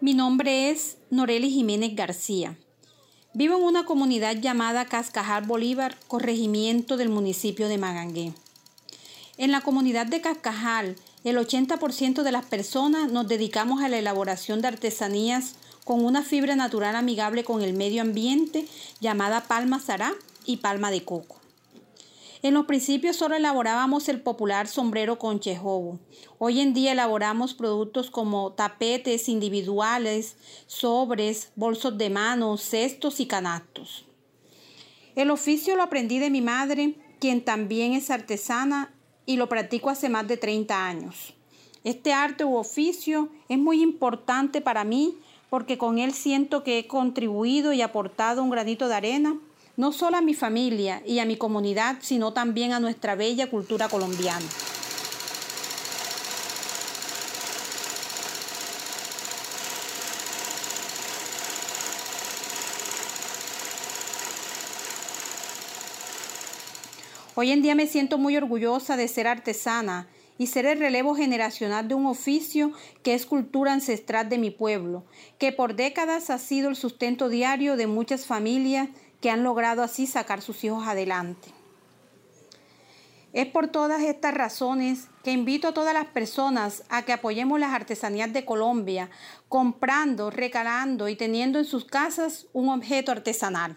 Mi nombre es Noreli Jiménez García. Vivo en una comunidad llamada Cascajal Bolívar, corregimiento del municipio de Magangué. En la comunidad de Cascajal, el 80% de las personas nos dedicamos a la elaboración de artesanías con una fibra natural amigable con el medio ambiente llamada palma sará y palma de coco. En los principios solo elaborábamos el popular sombrero con chejobo. Hoy en día elaboramos productos como tapetes individuales, sobres, bolsos de mano, cestos y canastos. El oficio lo aprendí de mi madre, quien también es artesana y lo practico hace más de 30 años. Este arte u oficio es muy importante para mí porque con él siento que he contribuido y aportado un granito de arena no solo a mi familia y a mi comunidad, sino también a nuestra bella cultura colombiana. Hoy en día me siento muy orgullosa de ser artesana y ser el relevo generacional de un oficio que es cultura ancestral de mi pueblo, que por décadas ha sido el sustento diario de muchas familias que han logrado así sacar sus hijos adelante. Es por todas estas razones que invito a todas las personas a que apoyemos las artesanías de Colombia, comprando, recalando y teniendo en sus casas un objeto artesanal.